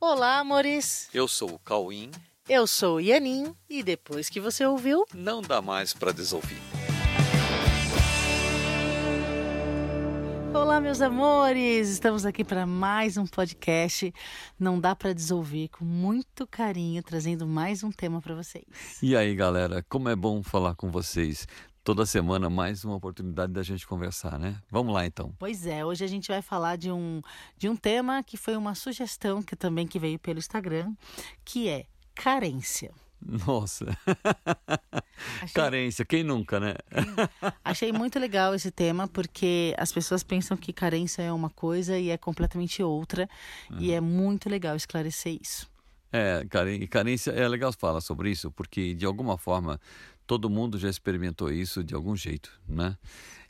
Olá, amores. Eu sou o Cauim. Eu sou o Ianin e depois que você ouviu, Não dá mais para desouvir. Olá, meus amores! Estamos aqui para mais um podcast. Não dá para desouvir, com muito carinho, trazendo mais um tema para vocês. E aí, galera, como é bom falar com vocês. Toda semana mais uma oportunidade da gente conversar, né? Vamos lá então. Pois é, hoje a gente vai falar de um, de um tema que foi uma sugestão que também que veio pelo Instagram, que é carência. Nossa. Achei- Carência, quem nunca, né? Achei muito legal esse tema porque as pessoas pensam que carência é uma coisa e é completamente outra, e é muito legal esclarecer isso. É, e carência é legal falar sobre isso, porque de alguma forma todo mundo já experimentou isso de algum jeito, né?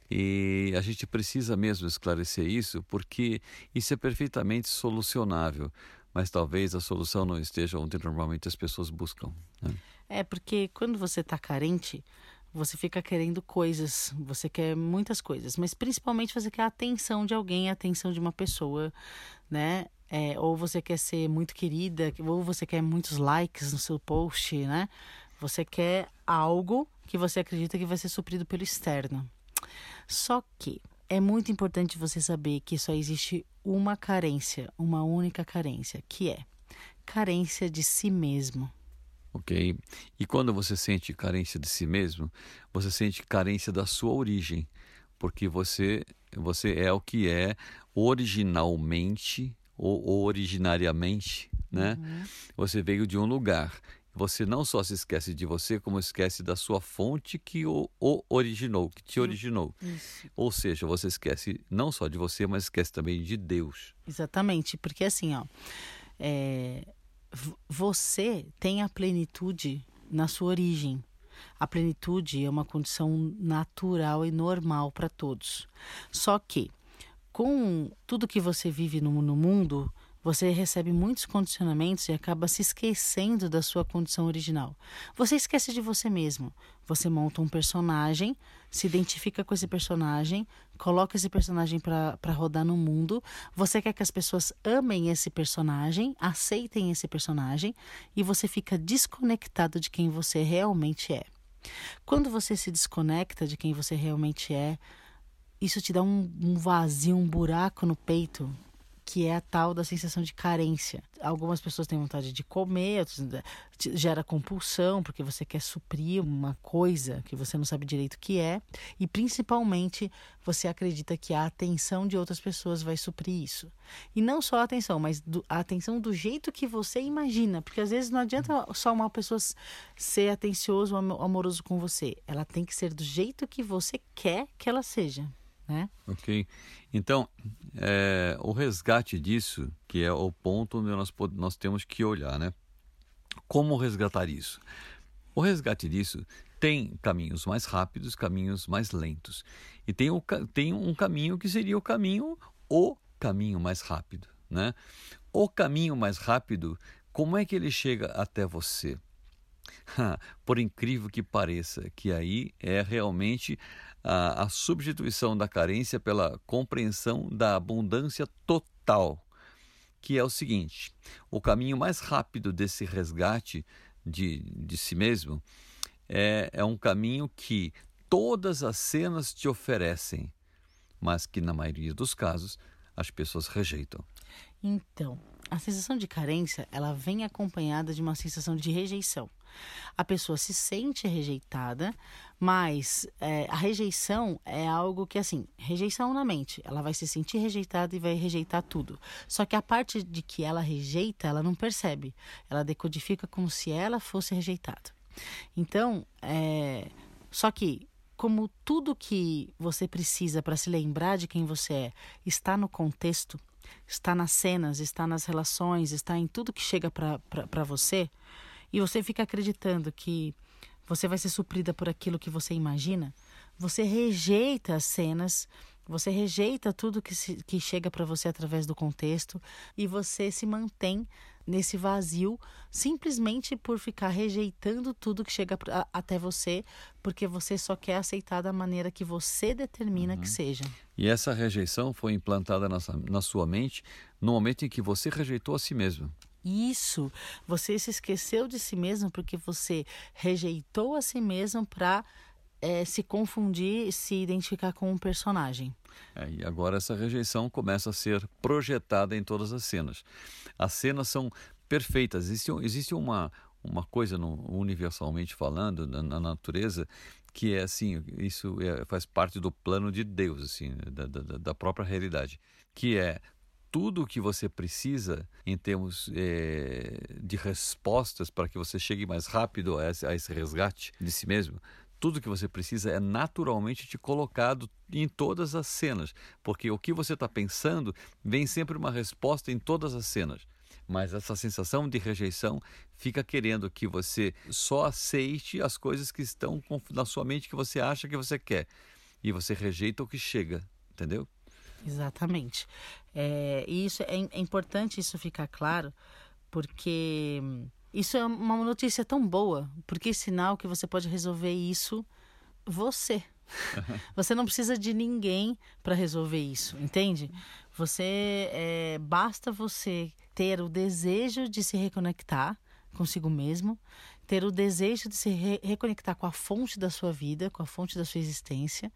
E a gente precisa mesmo esclarecer isso, porque isso é perfeitamente solucionável, mas talvez a solução não esteja onde normalmente as pessoas buscam. Né? É, porque quando você tá carente, você fica querendo coisas, você quer muitas coisas, mas principalmente você quer a atenção de alguém, a atenção de uma pessoa, né? É, ou você quer ser muito querida, ou você quer muitos likes no seu post, né? Você quer algo que você acredita que vai ser suprido pelo externo. Só que é muito importante você saber que só existe uma carência, uma única carência, que é carência de si mesmo. Ok? E quando você sente carência de si mesmo, você sente carência da sua origem, porque você, você é o que é originalmente ou originariamente, né? Você veio de um lugar. Você não só se esquece de você, como esquece da sua fonte que o, o originou, que te originou. Isso. Ou seja, você esquece não só de você, mas esquece também de Deus. Exatamente, porque assim, ó, é, você tem a plenitude na sua origem. A plenitude é uma condição natural e normal para todos. Só que, com tudo que você vive no, no mundo, você recebe muitos condicionamentos e acaba se esquecendo da sua condição original. Você esquece de você mesmo. Você monta um personagem, se identifica com esse personagem, coloca esse personagem para rodar no mundo. Você quer que as pessoas amem esse personagem, aceitem esse personagem e você fica desconectado de quem você realmente é. Quando você se desconecta de quem você realmente é, isso te dá um, um vazio, um buraco no peito, que é a tal da sensação de carência. Algumas pessoas têm vontade de comer, né, gera compulsão, porque você quer suprir uma coisa que você não sabe direito o que é, e principalmente você acredita que a atenção de outras pessoas vai suprir isso. E não só a atenção, mas do- a atenção do jeito que você imagina, porque às vezes não adianta só uma pessoa ser atencioso amoroso com você, ela tem que ser do jeito que você quer que ela seja, né? Ok? Então, é, o resgate disso, que é o ponto onde nós, nós temos que olhar, né? Como resgatar isso? O resgate disso tem caminhos mais rápidos, caminhos mais lentos. E tem, o, tem um caminho que seria o caminho, o caminho mais rápido, né? O caminho mais rápido, como é que ele chega até você? Por incrível que pareça, que aí é realmente a, a substituição da carência pela compreensão da abundância total, que é o seguinte: o caminho mais rápido desse resgate de, de si mesmo é, é um caminho que todas as cenas te oferecem, mas que na maioria dos casos as pessoas rejeitam. Então, a sensação de carência, ela vem acompanhada de uma sensação de rejeição. A pessoa se sente rejeitada, mas é, a rejeição é algo que, assim, rejeição na mente. Ela vai se sentir rejeitada e vai rejeitar tudo. Só que a parte de que ela rejeita, ela não percebe. Ela decodifica como se ela fosse rejeitada. Então, é, só que como tudo que você precisa para se lembrar de quem você é está no contexto, está nas cenas, está nas relações, está em tudo que chega para você, e você fica acreditando que você vai ser suprida por aquilo que você imagina, você rejeita as cenas, você rejeita tudo que, se, que chega para você através do contexto e você se mantém nesse vazio simplesmente por ficar rejeitando tudo que chega pra, até você, porque você só quer aceitar da maneira que você determina Uhum. que seja. E essa rejeição foi implantada na, na sua mente no momento em que você rejeitou a si mesmo. Isso. Você se esqueceu de si mesmo porque você rejeitou a si mesmo para é, se confundir, se identificar com um personagem. É, e agora essa rejeição começa a ser projetada em todas as cenas. As cenas são perfeitas. Existe, existe uma, uma coisa, no, universalmente falando, na, na, natureza, que é assim, isso é, faz parte do plano de Deus, assim, da, da, da própria realidade, que é tudo o que você precisa em termos é, de respostas para que você chegue mais rápido a esse, a esse resgate de si mesmo, tudo que você precisa é naturalmente te colocado em todas as cenas, porque o que você está pensando vem sempre uma resposta em todas as cenas. Mas essa sensação de rejeição fica querendo que você só aceite as coisas que estão na sua mente que você acha que você quer. E você rejeita o que chega, entendeu? Exatamente. É, e isso é, é importante isso ficar claro, porque isso é uma notícia tão boa, porque é sinal que você pode resolver isso você. Você não precisa de ninguém para resolver isso, entende? Você é, basta você ter o desejo de se reconectar consigo mesmo, ter o desejo de se re reconectar com a fonte da sua vida, com a fonte da sua existência.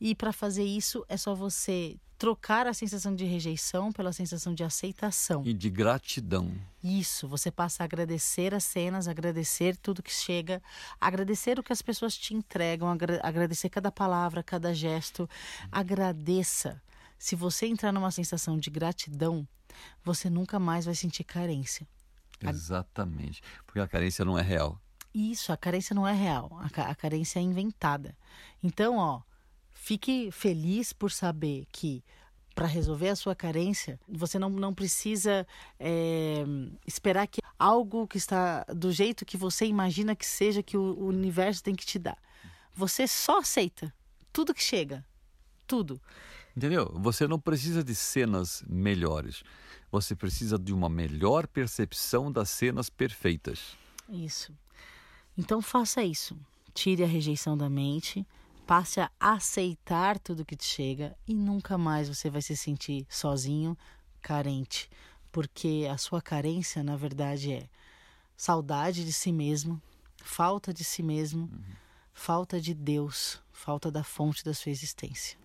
E para fazer isso é só você trocar a sensação de rejeição pela sensação de aceitação. E de gratidão. Isso, você passa a agradecer as cenas, agradecer tudo que chega, agradecer o que as pessoas te entregam, agradecer cada palavra, cada gesto. Agradeça. Se você entrar numa sensação de gratidão, você nunca mais vai sentir carência. Exatamente, porque a carência não é real. Isso, a carência não é real, a, carência é inventada. Então, ó, Fique feliz por saber que para resolver a sua carência, você não, não precisa é, esperar que algo que está do jeito que você imagina que seja que o, o universo tem que te dar. Você só aceita tudo que chega. Tudo. Entendeu? Você não precisa de cenas melhores. Você precisa de uma melhor percepção das cenas perfeitas. Isso. Então faça isso. Tire a rejeição da mente Passe a aceitar tudo que te chega e nunca mais você vai se sentir sozinho, carente, porque a sua carência, na verdade, é saudade de si mesmo, falta de si mesmo, uhum. falta de Deus, falta da fonte da sua existência.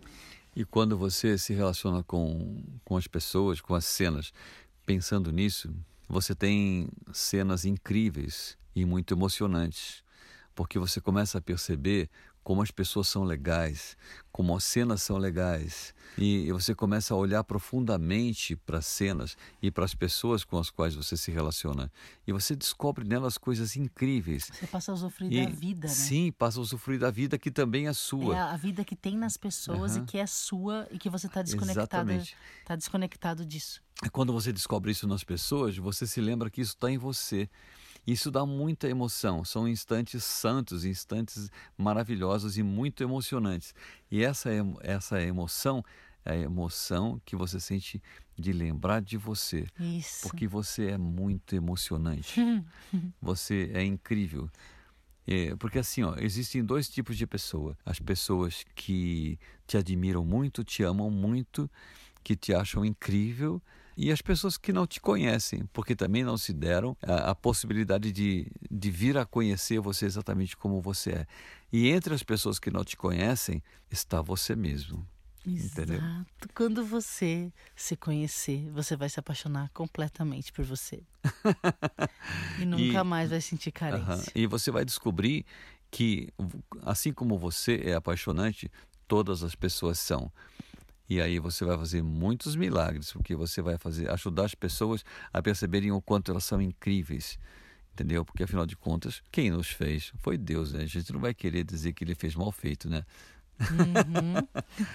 E quando você se relaciona com, com as pessoas, com as cenas, pensando nisso, você tem cenas incríveis e muito emocionantes, porque você começa a perceber como as pessoas são legais, como as cenas são legais. E você começa a olhar profundamente para as cenas e para as pessoas com as quais você se relaciona. E você descobre nelas coisas incríveis. Você passa a usufruir e, da vida, né? Sim, passa a usufruir da vida que também é sua. É a vida que tem nas pessoas uhum. e que é sua e que você está desconectado, está desconectado disso. Quando você descobre isso nas pessoas, você se lembra que isso está em você. Isso dá muita emoção. São instantes santos, instantes maravilhosos e muito emocionantes. E essa, essa emoção é a emoção que você sente de lembrar de você. Isso. Porque você é muito emocionante. você é incrível. É, porque assim, ó, existem dois tipos de pessoa. As pessoas que te admiram muito, te amam muito, que te acham incrível e as pessoas que não te conhecem, porque também não se deram a, a, possibilidade de, de vir a conhecer você exatamente como você é. E entre as pessoas que não te conhecem está você mesmo. Exato. Entendeu? Quando você se conhecer, você vai se apaixonar completamente por você. e nunca e, mais vai sentir carência. Uh -huh. E você vai descobrir que, assim como você é apaixonante, todas as pessoas são. E aí você vai fazer muitos milagres, porque você vai fazer ajudar as pessoas a perceberem o quanto elas são incríveis. Entendeu? Porque afinal de contas, quem nos fez foi Deus, né? A gente não vai querer dizer que ele fez mal feito, né? Uhum.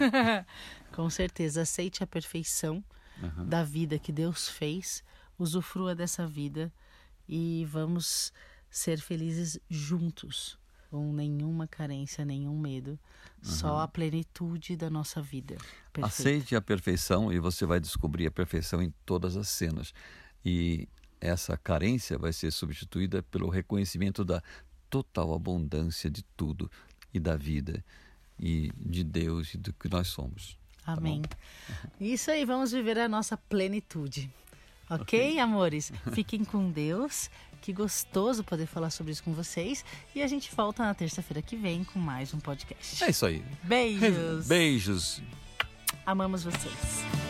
Com certeza, aceite a perfeição uhum. da vida que Deus fez, usufrua dessa vida e vamos ser felizes juntos com nenhuma carência, nenhum medo, uhum. só a plenitude da nossa vida. Perfeito. Aceite a perfeição e você vai descobrir a perfeição em todas as cenas. E essa carência vai ser substituída pelo reconhecimento da total abundância de tudo e da vida e de Deus e do que nós somos. Tá Amém. Tá Isso aí, vamos viver a nossa plenitude. Ok, amores? Fiquem com Deus. Que gostoso poder falar sobre isso com vocês. E a gente volta na terça-feira que vem com mais um podcast. É isso aí. Beijos. Beijos. Amamos vocês.